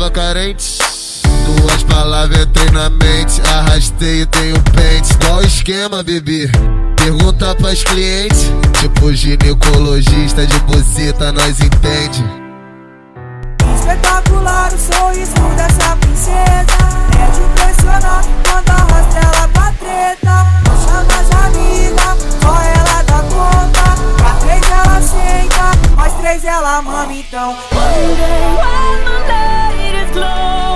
tava carente. Palavras entrei na mente, arrastei e tenho pente. Qual esquema, bebê? Pergunta pras clientes, tipo ginecologista de buceta, nós entende. Espetacular o sorriso dessa princesa. É de impressionar quando arrasta ela pra treta. Não chama as amiga, só ela dá conta. Pra três ela aceita, mais três ela mama então. glory.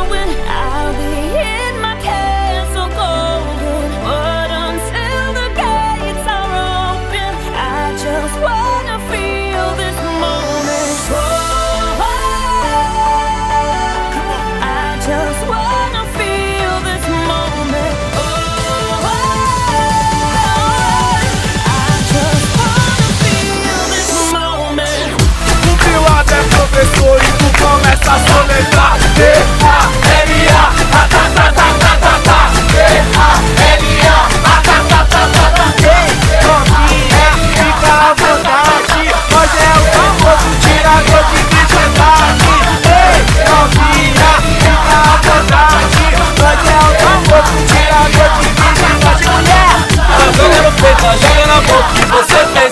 você fez.